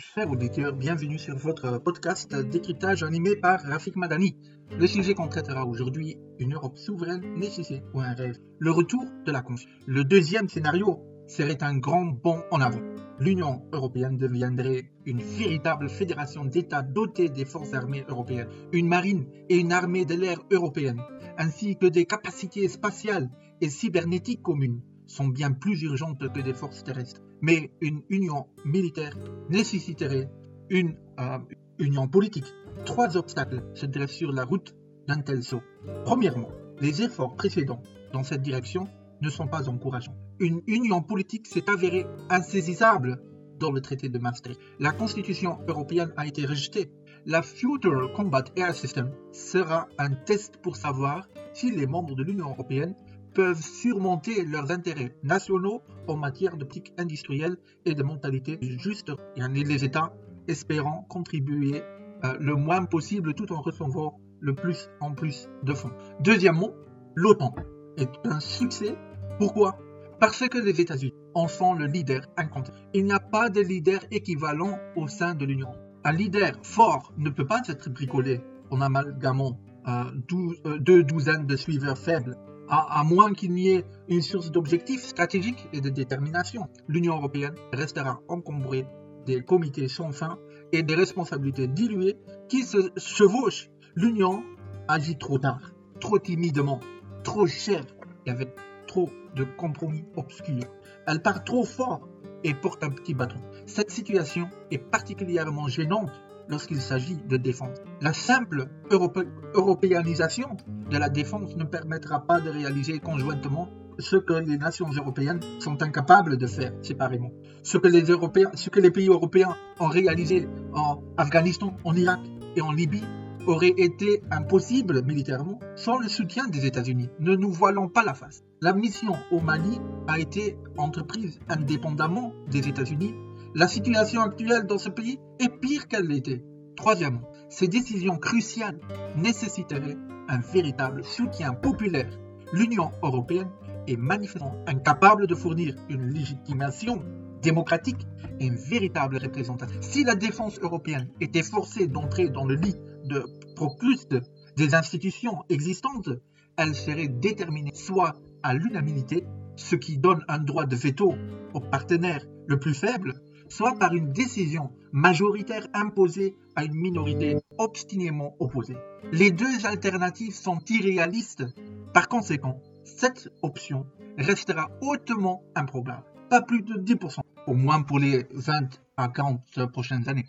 Chers auditeurs, bienvenue sur votre podcast décryptage animé par Rafik Madani. Le sujet qu'on traitera aujourd'hui, une Europe souveraine, nécessaire ou un rêve. Le retour de la confiance. Le deuxième scénario serait un grand bond en avant. L'Union européenne deviendrait une véritable fédération d'États dotée des forces armées européennes, une marine et une armée de l'air européenne, ainsi que des capacités spatiales et cybernétiques communes sont bien plus urgentes que des forces terrestres. Mais une union militaire nécessiterait une euh, union politique. Trois obstacles se dressent sur la route d'un tel saut. Premièrement, les efforts précédents dans cette direction ne sont pas encourageants. Une union politique s'est avérée insaisissable dans le traité de Maastricht. La Constitution européenne a été rejetée. La Future Combat Air System sera un test pour savoir si les membres de l'Union européenne peuvent surmonter leurs intérêts nationaux en matière de politique industrielle et de mentalité juste. Et les États espérant contribuer euh, le moins possible tout en recevant le plus en plus de fonds. Deuxièmement, l'OTAN est un succès. Pourquoi? Parce que les États-Unis en sont le leader incontesté. Il n'y a pas de leader équivalent au sein de l'Union. Un leader fort ne peut pas être bricolé en amalgamant euh, euh, deux douzaines de suiveurs faibles à, moins qu'il n'y ait une source d'objectifs stratégiques et de détermination. L'Union européenne restera encombrée des comités sans fin et des responsabilités diluées qui se chevauchent. L'Union agit trop tard, trop timidement, trop cher et avec trop de compromis obscurs. Elle part trop fort et porte un petit bâton. Cette situation est particulièrement gênante lorsqu'il s'agit de défense. La simple européanisation de la défense ne permettra pas de réaliser conjointement ce que les nations européennes sont incapables de faire séparément. Ce que les, Européens, ce que les pays européens ont réalisé en Afghanistan, en Irak et en Libye aurait été impossible militairement sans le soutien des États-Unis. Ne nous voilons pas la face. La mission au Mali a été entreprise indépendamment des États-Unis la situation actuelle dans ce pays est pire qu'elle l'était. Troisièmement, ces décisions cruciales nécessiteraient un véritable soutien populaire. L'Union européenne est manifestement incapable de fournir une légitimation démocratique et une véritable représentation. Si la défense européenne était forcée d'entrer dans le lit de Procluste des institutions existantes, elle serait déterminée soit à l'unanimité, ce qui donne un droit de veto au partenaire le plus faible, soit par une décision majoritaire imposée à une minorité obstinément opposée. Les deux alternatives sont irréalistes. Par conséquent, cette option restera hautement improbable. Pas plus de 10%, au moins pour les 20 à 40 prochaines années.